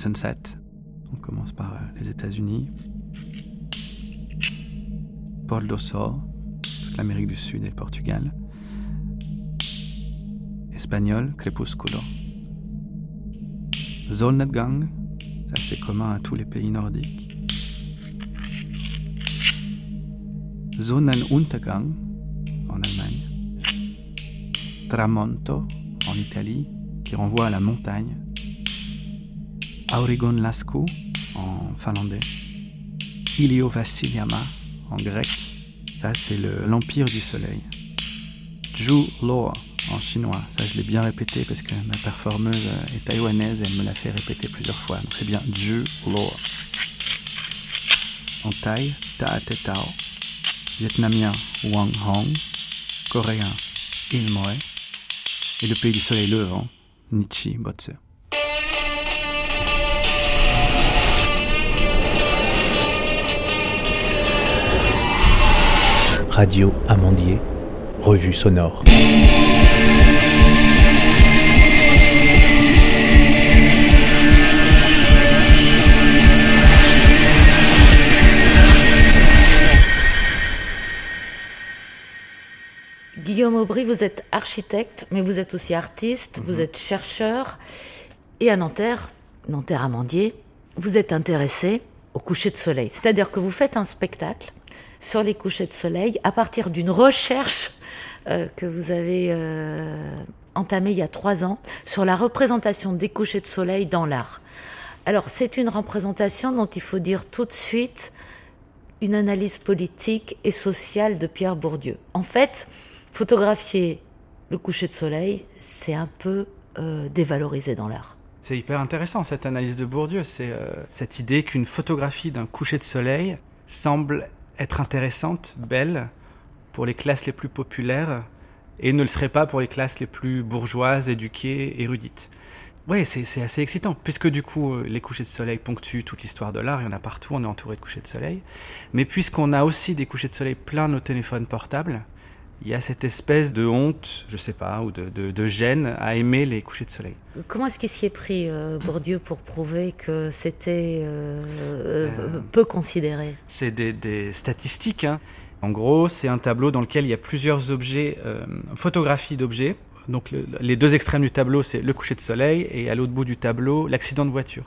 Sunset. On commence par euh, les États-Unis. Port Sol, toute l'Amérique du Sud et le Portugal. Espagnol, Crepúsculo. Solnedgang, c'est commun à tous les pays nordiques. Sonnenuntergang en Allemagne. Tramonto en Italie, qui renvoie à la montagne. Aurigon Lascaux en finlandais. Ilio Vassiliama en grec. Ça, c'est l'Empire du Soleil. Ju Lo en chinois. Ça, je l'ai bien répété parce que ma performeuse est taïwanaise et elle me l'a fait répéter plusieurs fois. Donc, c'est bien Ju Lo. En thaï, Ta Te Tao. Vietnamien, Wang Hong. Coréen, Il Moe. Et le pays du soleil levant, Nichi Botse. Radio Amandier, revue sonore. Guillaume Aubry, vous êtes architecte, mais vous êtes aussi artiste, vous êtes chercheur. Et à Nanterre, Nanterre-Amandier, vous êtes intéressé au coucher de soleil. C'est-à-dire que vous faites un spectacle sur les couchers de soleil à partir d'une recherche euh, que vous avez euh, entamée il y a trois ans sur la représentation des couchers de soleil dans l'art. Alors c'est une représentation dont il faut dire tout de suite une analyse politique et sociale de Pierre Bourdieu. En fait, photographier le coucher de soleil, c'est un peu euh, dévalorisé dans l'art. C'est hyper intéressant cette analyse de Bourdieu, c'est cette idée qu'une photographie d'un coucher de soleil semble être intéressante, belle, pour les classes les plus populaires et ne le serait pas pour les classes les plus bourgeoises, éduquées, érudites. Ouais, c'est assez excitant, puisque du coup, euh, les couchers de soleil ponctuent toute l'histoire de l'art, il y en a partout, on est entouré de couchers de soleil. Mais puisqu'on a aussi des couchers de soleil plein nos téléphones portables, il y a cette espèce de honte, je sais pas, ou de, de, de gêne à aimer les couchers de soleil. Comment est-ce qu'il s'y est pris, euh, Bourdieu, pour prouver que c'était euh, euh, peu considéré? C'est des, des, statistiques. Hein. En gros, c'est un tableau dans lequel il y a plusieurs objets, photographies d'objets. Donc le, les deux extrêmes du tableau, c'est le coucher de soleil, et à l'autre bout du tableau, l'accident de voiture.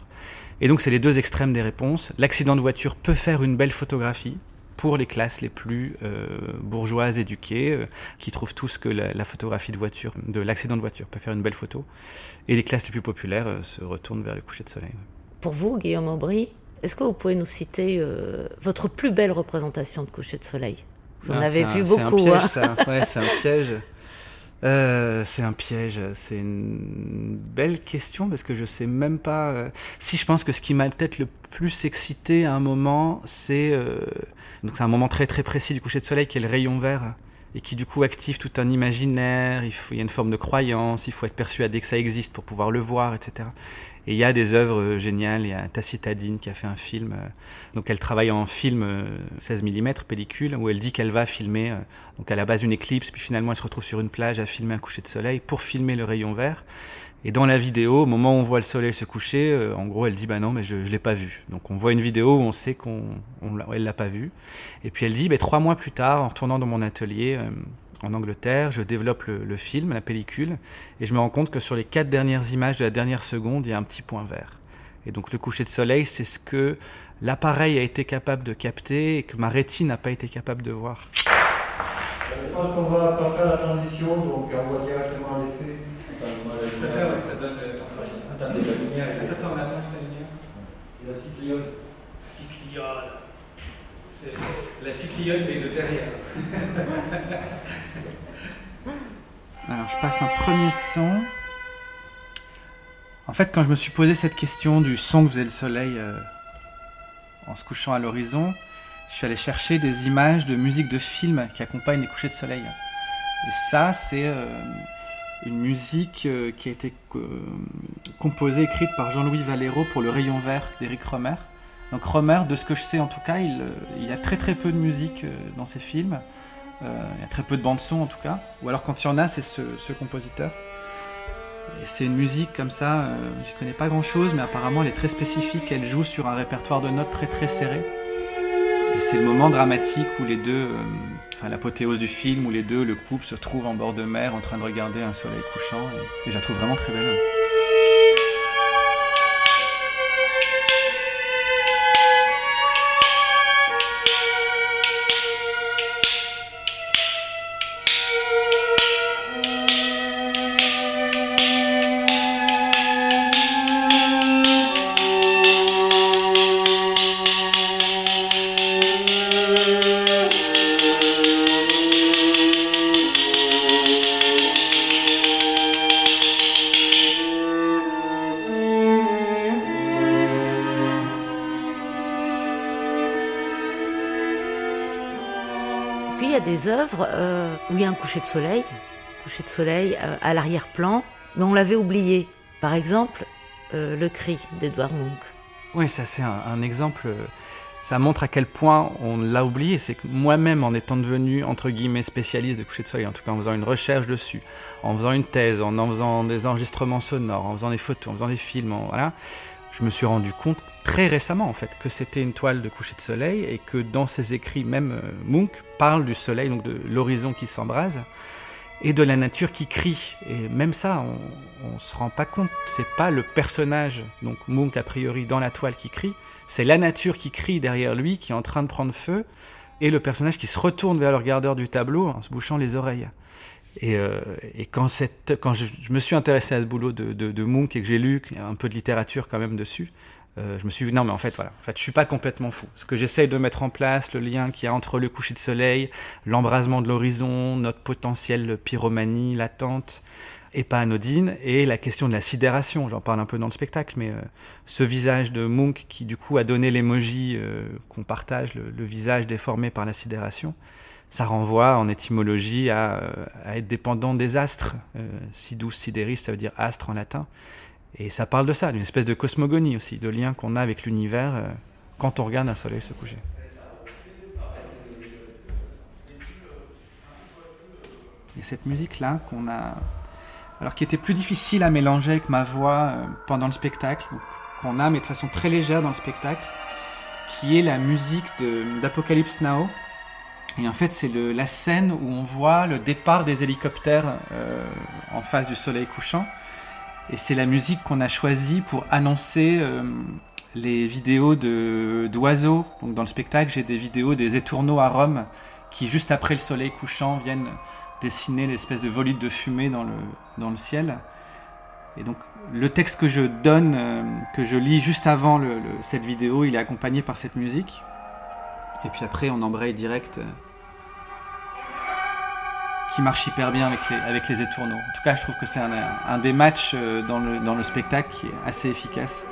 Et donc c'est les deux extrêmes des réponses. L'accident de voiture peut faire une belle photographie, pour les classes les plus euh, bourgeoises, éduquées, euh, qui trouvent tous que la, la, photographie de voiture, de l'accident de voiture peut faire une belle photo. Et les classes les plus populaires euh, se retournent vers le coucher de soleil. Pour vous, Guillaume Aubry, est-ce que vous pouvez nous citer votre plus belle représentation de coucher de soleil? Vous en avez vu beaucoup. C'est un piège, hein ça. Ouais, c'est un piège. Euh, c'est un piège, c'est une belle question parce que je sais même pas. Euh, si je pense que ce qui m'a peut-être le plus excité à un moment, c'est euh, donc c'est un moment très très précis du coucher de soleil qui est le rayon vert et qui du coup active tout un imaginaire. Il, faut, il y a une forme de croyance, il faut être persuadé que ça existe pour pouvoir le voir, etc. Et il y a des œuvres géniales. Il y a Tacitadine qui a fait un film. Euh, donc elle travaille en film euh, 16 mm pellicule où elle dit qu'elle va filmer euh, donc à la base une éclipse, puis finalement elle se retrouve sur une plage à filmer un coucher de soleil pour filmer le rayon vert. Et dans la vidéo, au moment où on voit le soleil se coucher, euh, en gros, elle dit bah non, mais je, je l'ai pas vu. Donc on voit une vidéo où on sait qu'on on, elle l'a pas vu. Et puis elle dit bah, trois mois plus tard, en retournant dans mon atelier euh, en Angleterre, je développe le, film, la pellicule, et je me rends compte que sur les quatre dernières images de la dernière seconde, il y a un petit point vert. Et donc le coucher de soleil, c'est ce que l'appareil a été capable de capter et que ma rétine n'a pas été capable de voir. Je pense qu'on va pas faire la transition, donc on voit directement l'effet. Ça donne le Attendez, la lumière est Attends, attends, c'est la lumière. Et la. Cyclione. C'est la cyclione, mais de derrière. Alors, je passe un premier son. En fait, quand je me suis posé cette question du son que faisait le soleil euh, en se couchant à l'horizon, je suis allé chercher des images de musique de film qui accompagnent les couchers de soleil. Et ça, c'est euh, une musique euh, qui a été euh, composée, écrite par Jean-Louis Valero pour Le Rayon Vert d'Éric Romer. Donc Romer, de ce que je sais en tout cas, il, euh, y a très très peu de musique dans ses films. il y a très peu de bandes son en tout cas. Ou alors quand il y en a, c'est ce, ce compositeur. Et c'est une musique comme ça, euh, je connais pas grand chose, mais apparemment elle est très spécifique. Elle joue sur un répertoire de notes très très serré. C'est le moment dramatique où les deux, euh, enfin l'apothéose du film, où les deux, le couple se trouve en bord de mer en train de regarder un soleil couchant. Et, et je la trouve vraiment très belle. Des œuvres euh, où il y a un coucher de soleil, coucher de soleil euh, à l'arrière-plan, mais on l'avait oublié. Par exemple, euh, Le cri d'Edouard Munch. Oui, ça c'est un, exemple. Ça montre à quel point on l'a oublié. C'est que moi-même, en étant devenu entre guillemets spécialiste de coucher de soleil, en tout cas en faisant une recherche dessus, en faisant une thèse, en en faisant des enregistrements sonores, en faisant des photos, en faisant des films, voilà, je me suis rendu compte très récemment en fait que c'était une toile de coucher de soleil et que dans ses écrits, même euh, Munch parle du soleil, donc de l'horizon qui s'embrase et de la nature qui crie. Et même ça, on, on se rend pas compte. C'est pas le personnage, donc Munch a priori dans la toile qui crie, c'est la nature qui crie derrière lui, qui est en train de prendre feu, et le personnage qui se retourne vers le regardeur du tableau en se bouchant les oreilles. Et, euh, et quand, cette, quand je, me suis intéressé à ce boulot de, de, de et que j'ai lu un peu de littérature quand même dessus, euh, je me suis dit non mais en fait voilà, en fait je suis pas complètement fou. Ce que j'essaye de mettre en place, le lien qu'il y a entre le coucher de soleil, l'embrasement de l'horizon, notre potentielle pyromanie latente et pas anodine, et la question de la sidération, j'en parle un peu dans le spectacle, mais euh, ce visage de Munch qui du coup a donné l'emoji euh, qu'on partage, le, visage déformé par la sidération, ça renvoie en étymologie à, euh, être dépendant des astres. Sidus sideris, ça veut dire astre en latin. Et ça parle de ça, d'une espèce de cosmogonie aussi, de lien qu'on a avec l'univers quand on regarde un soleil se coucher. Il y a cette musique-là qu'on a. Alors, qui était plus difficile à mélanger avec ma voix euh, pendant le spectacle, qu'on a, mais de façon très légère dans le spectacle, qui est la musique d'Apocalypse Now. Et en fait, c'est la scène où on voit le départ des hélicoptères euh, en face du soleil couchant. Et c'est la musique qu'on a choisie pour annoncer euh, les vidéos d'oiseaux. Donc dans le spectacle, j'ai des vidéos des étourneaux à Rome qui, juste après le soleil couchant, viennent dessiner l'espèce de volute de fumée dans le, dans le ciel. Et donc le texte que je donne, euh, que je lis juste avant cette vidéo, il est accompagné par cette musique. Et puis après, on embraye direct. euh, qui marche hyper bien avec les, avec les étourneaux. En tout cas, je trouve que c'est un, un des matchs euh, dans le, dans le spectacle qui est assez efficace.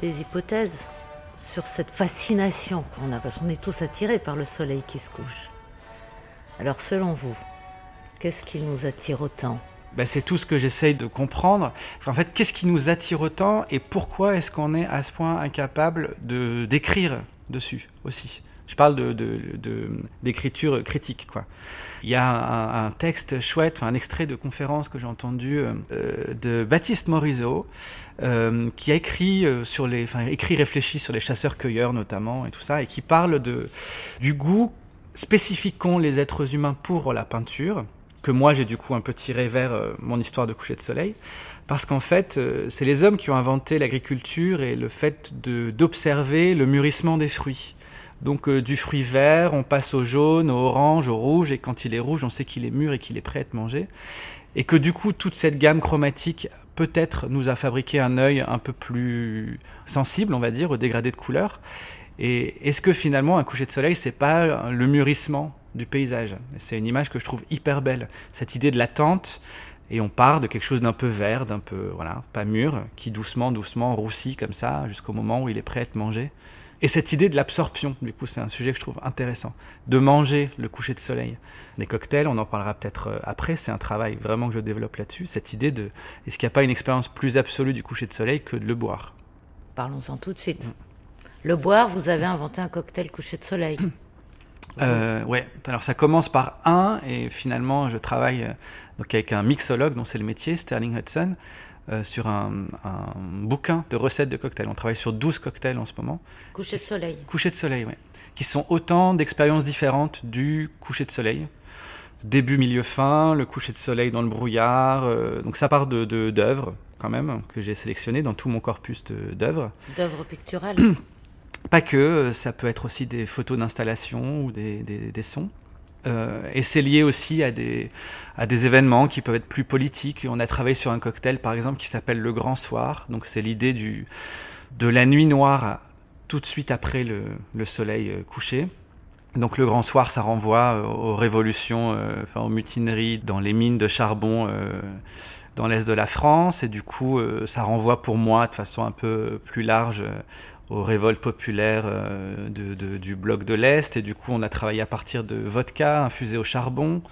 Des hypothèses sur cette fascination qu'on a, parce qu'on est tous attirés par le soleil qui se couche. Alors selon vous, qu'est-ce qui nous attire autant? Ben, c'est tout ce que j'essaye de comprendre. En fait, qu'est-ce qui nous attire autant et pourquoi est-ce qu'on est à ce point incapable de d'écrire dessus aussi? Je parle d'écriture critique. Il y a un, texte chouette, un extrait de conférence que j'ai entendu euh, euh, de Baptiste Morisot, euh, qui a écrit sur les, enfin, écrit réfléchi sur les chasseurs-cueilleurs notamment et tout ça, et qui parle du goût spécifique qu'ont les êtres humains pour la peinture que moi j'ai du coup un peu tiré vers mon histoire de coucher de soleil, parce qu'en fait, c'est les hommes qui ont inventé l'agriculture et le fait d'observer le mûrissement des fruits. Donc euh, du fruit vert, on passe au jaune, au orange, au rouge, et quand il est rouge, on sait qu'il est mûr et qu'il est prêt à être mangé. Et que du coup, toute cette gamme chromatique peut-être nous a fabriqué un œil un peu plus sensible, on va dire, au dégradé de couleurs. Et est-ce que finalement un coucher de soleil, c'est pas le mûrissement du paysage? C'est une image que je trouve hyper belle. Cette idée de l'attente, et on part de quelque chose d'un peu vert, d'un peu, voilà, pas mûr, qui doucement, doucement roussit comme ça, jusqu'au moment où il est prêt à être mangé. Et cette idée de l'absorption, du coup, c'est un sujet que je trouve intéressant. De manger le coucher de soleil. Les cocktails, on en parlera peut-être euh, après, c'est un travail vraiment que je développe là-dessus. Cette idée de, est-ce qu'il n'y a pas une expérience plus absolue du coucher de soleil que de le boire? Parlons-en tout de suite. Le boire, vous avez inventé un cocktail coucher de soleil. Euh, ouais, alors ça commence par un, et finalement je travaille euh, donc avec un mixologue, dont c'est le métier, Sterling Hudson, euh, sur un, bouquin de recettes de cocktails. On travaille sur 12 cocktails en ce moment. Coucher de soleil. Coucher de soleil, oui. Qui sont autant d'expériences différentes du coucher de soleil. Début, milieu, fin, le coucher de soleil dans le brouillard. Euh, donc ça part de d'œuvres, quand même, que j'ai sélectionnées dans tout mon corpus d'œuvres. D'œuvres picturales Pas que, euh, ça peut être aussi des photos d'installation ou des, des sons. Euh, et c'est lié aussi à des, événements qui peuvent être plus politiques. On a travaillé sur un cocktail, par exemple, qui s'appelle Le Grand Soir. Donc c'est l'idée du, de la nuit noire tout de suite après le, le soleil euh, couché. Donc le Grand Soir, ça renvoie euh, aux révolutions, enfin aux mutineries dans les mines de charbon dans l'est de la France. Et du coup, ça renvoie pour moi de façon un peu plus large aux révoltes populaires euh, du bloc de l'Est. Et du coup, on a travaillé à partir de vodka infusé au charbon.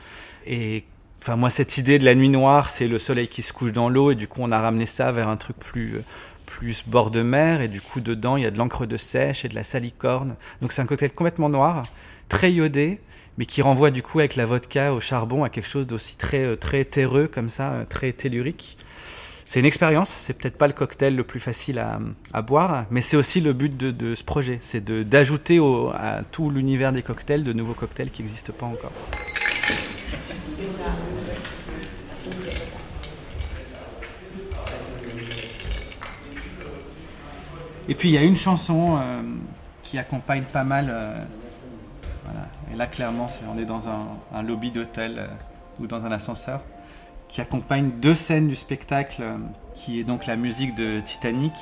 Et enfin, moi, cette idée de la nuit noire, c'est le soleil qui se couche dans l'eau. Et du coup, on a ramené ça vers un truc plus, plus bord de mer. Et du coup, dedans, il y a de l'encre de sèche et de la salicorne. Donc, c'est un cocktail complètement noir, très iodé mais qui renvoie du coup avec la vodka au charbon à quelque chose d'aussi très euh, très terreux comme ça, euh, très tellurique c'est une expérience. C'est peut-être pas le cocktail le plus facile à, boire, mais c'est aussi le but de, ce projet. C'est d'ajouter à tout l'univers des cocktails de nouveaux cocktails qui n'existent pas encore. Et puis il y a une chanson euh, qui accompagne pas mal. Euh, Et là, clairement, on est dans un, lobby d'hôtel euh, ou dans un ascenseur qui accompagne deux scènes du spectacle, euh, qui est donc la musique de Titanic.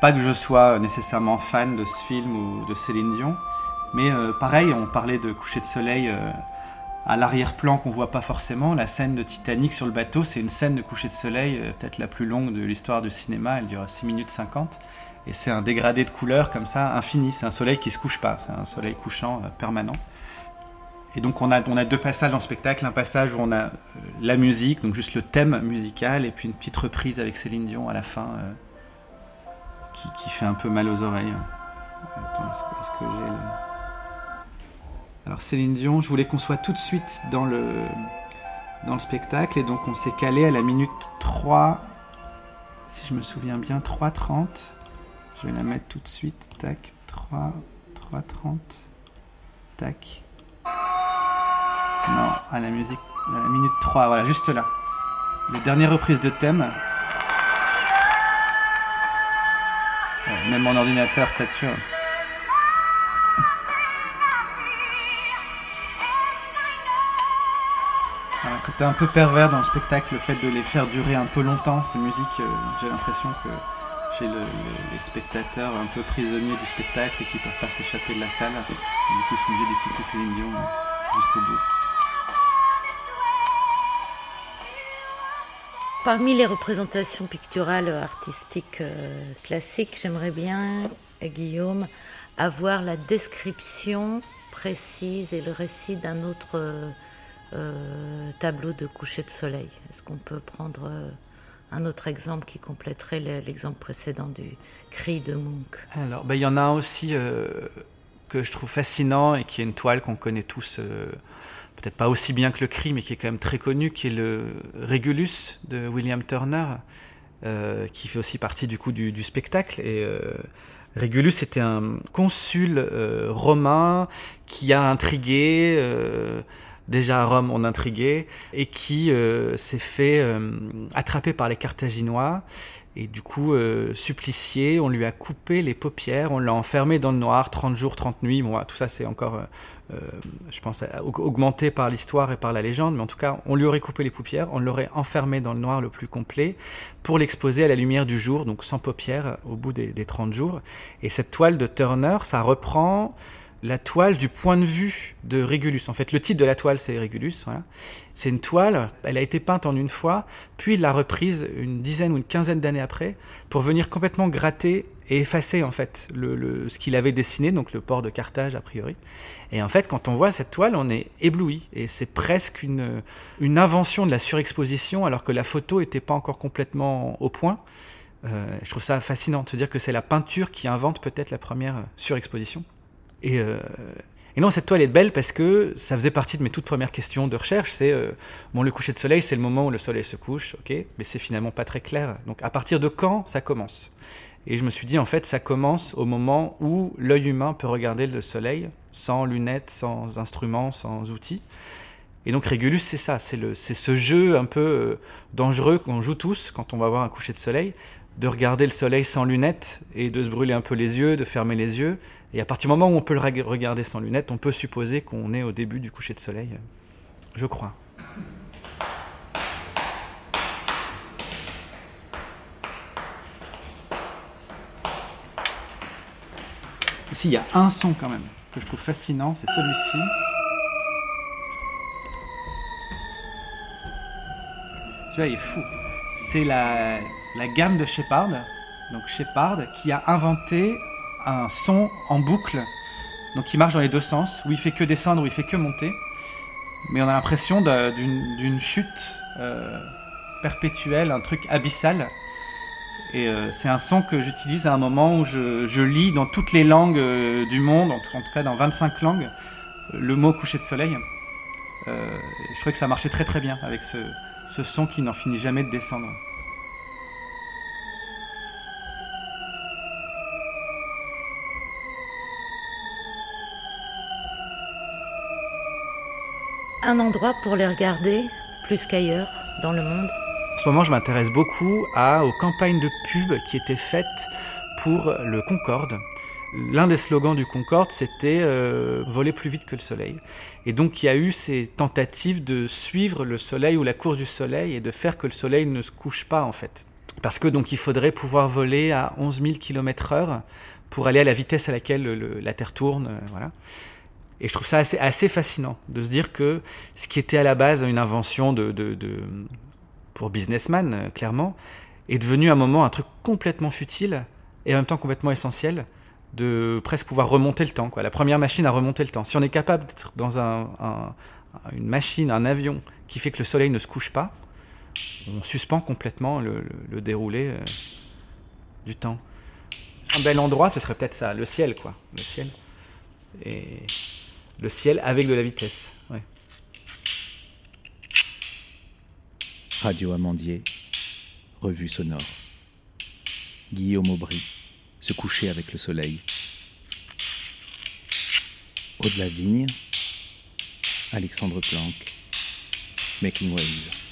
Pas que je sois nécessairement fan de ce film ou de Céline Dion, mais euh, pareil, on parlait de coucher de soleil euh, à l'arrière-plan qu'on voit pas forcément. La scène de Titanic sur le bateau, c'est une scène de coucher de soleil, peut-être la plus longue de l'histoire du cinéma, elle dure 6 minutes 50. Et c'est un dégradé de couleurs comme ça, infini. C'est un soleil qui se couche pas, c'est un soleil couchant permanent. Et donc on a, on a deux passages dans le spectacle, un passage où on a euh, la musique, donc juste le thème musical, et puis une petite reprise avec Céline Dion à la fin, euh, qui, fait un peu mal aux oreilles. Attends, est-ce, que j'ai le... Alors Céline Dion, je voulais qu'on soit tout de suite dans le, dans le spectacle, et donc on s'est calé à la minute 3, si je me souviens bien, 3.30. Je vais la mettre tout de suite, tac, 3, 3.30, tac. Non, à la musique, à la minute 3, voilà, juste là. Les dernières reprises de thème. même mon ordinateur sature. Un côté un peu pervers dans le spectacle, le fait de les faire durer un peu longtemps, ces musiques, euh, j'ai l'impression que j'ai les spectateurs un peu prisonniers du spectacle et qui peuvent pas s'échapper de la salle. du coup, ils sont obligés d'écouter Céline Dion jusqu'au bout. Parmi les représentations picturales artistiques euh, classiques, j'aimerais bien, Guillaume, avoir la description précise et le récit d'un autre euh, euh, tableau de coucher de soleil. Est-ce qu'on peut prendre un autre exemple qui compléterait l'exemple précédent du cri de Munch? Alors, ben, il y en a aussi que je trouve fascinant et qui est une toile qu'on connaît tous peut-être pas aussi bien que le cri, mais qui est quand même très connu, qui est le Regulus de William Turner, euh, qui fait aussi partie du coup du, spectacle. Et euh, était un consul euh, romain qui a intrigué déjà à Rome on intriguait, et qui euh, s'est fait euh, attraper par les Carthaginois, et du coup euh, supplicié, on lui a coupé les paupières, on l'a enfermé dans le noir 30 jours, 30 nuits, bon, tout ça c'est encore, je pense, augmenté par l'histoire et par la légende, mais en tout cas on lui aurait coupé les paupières, on l'aurait enfermé dans le noir le plus complet, pour l'exposer à la lumière du jour, donc sans paupières, au bout des, des 30 jours, et cette toile de Turner, ça reprend la toile du point de vue de Régulus. En fait, le titre de la toile, c'est Régulus. Voilà. C'est une toile, elle a été peinte en une fois, puis il l'a reprise une dizaine ou une quinzaine d'années après, pour venir complètement gratter et effacer en fait le, ce qu'il avait dessiné, donc le port de Carthage a priori. Et en fait, quand on voit cette toile, on est ébloui. Et c'est presque une, une invention de la surexposition, alors que la photo n'était pas encore complètement au point. Euh, je trouve ça fascinant de se dire que c'est la peinture qui invente peut-être la première surexposition. Et, euh, et, non, cette toile est belle parce que ça faisait partie de mes toutes premières questions de recherche. C'est euh, bon, le coucher de soleil, c'est le moment où le soleil se couche, ok, mais c'est finalement pas très clair. Donc, à partir de quand ça commence? Et je me suis dit, en fait, ça commence au moment où l'œil humain peut regarder le soleil sans lunettes, sans instruments, sans outils. Et donc Régulus, c'est ça, c'est ce jeu un peu euh, dangereux qu'on joue tous quand on va voir un coucher de soleil, de regarder le soleil sans lunettes et de se brûler un peu les yeux, de fermer les yeux. Et à partir du moment où on peut le regarder sans lunettes, on peut supposer qu'on est au début du coucher de soleil, je crois. Ici, il y a un son quand même que je trouve fascinant, c'est celui-ci. Celui-là, il est fou. C'est la, la gamme de Shepard, donc Shepard, qui a inventé un son en boucle, donc qui marche dans les deux sens, où il fait que descendre, où il fait que monter. Mais on a l'impression d'une chute euh, perpétuelle, un truc abyssal. Et euh, c'est un son que j'utilise à un moment où je, lis dans toutes les langues euh, du monde, en tout, cas dans 25 langues, le mot coucher de soleil. je trouvais que ça marchait très très bien avec ce son qui n'en finit jamais de descendre. Un endroit pour les regarder plus qu'ailleurs dans le monde En ce moment, je m'intéresse beaucoup à, aux campagnes de pub qui étaient faites pour le Concorde. L'un des slogans du Concorde, c'était euh, voler plus vite que le soleil. Et donc, il y a eu ces tentatives de suivre le soleil ou la course du soleil et de faire que le soleil ne se couche pas, en fait. Parce que donc, il faudrait pouvoir voler à 11 000 km heure pour aller à la vitesse à laquelle la Terre tourne, euh, voilà. Et je trouve ça assez, fascinant de se dire que ce qui était à la base une invention de, pour businessman, euh, clairement, est devenu à un moment un truc complètement futile et en même temps complètement essentiel de presque pouvoir remonter le temps. Quoi. La première machine à remonter le temps. Si on est capable d'être dans un, un, une machine, un avion qui fait que le soleil ne se couche pas, on suspend complètement le déroulé euh, du temps. Un bel endroit, ce serait peut-être ça, le ciel, quoi. Le ciel. Et le ciel avec de la vitesse. Radio Amandier, revue sonore. Guillaume Aubry, se coucher avec le soleil. Au de la vigne, Alexandre Planck, Making Waves.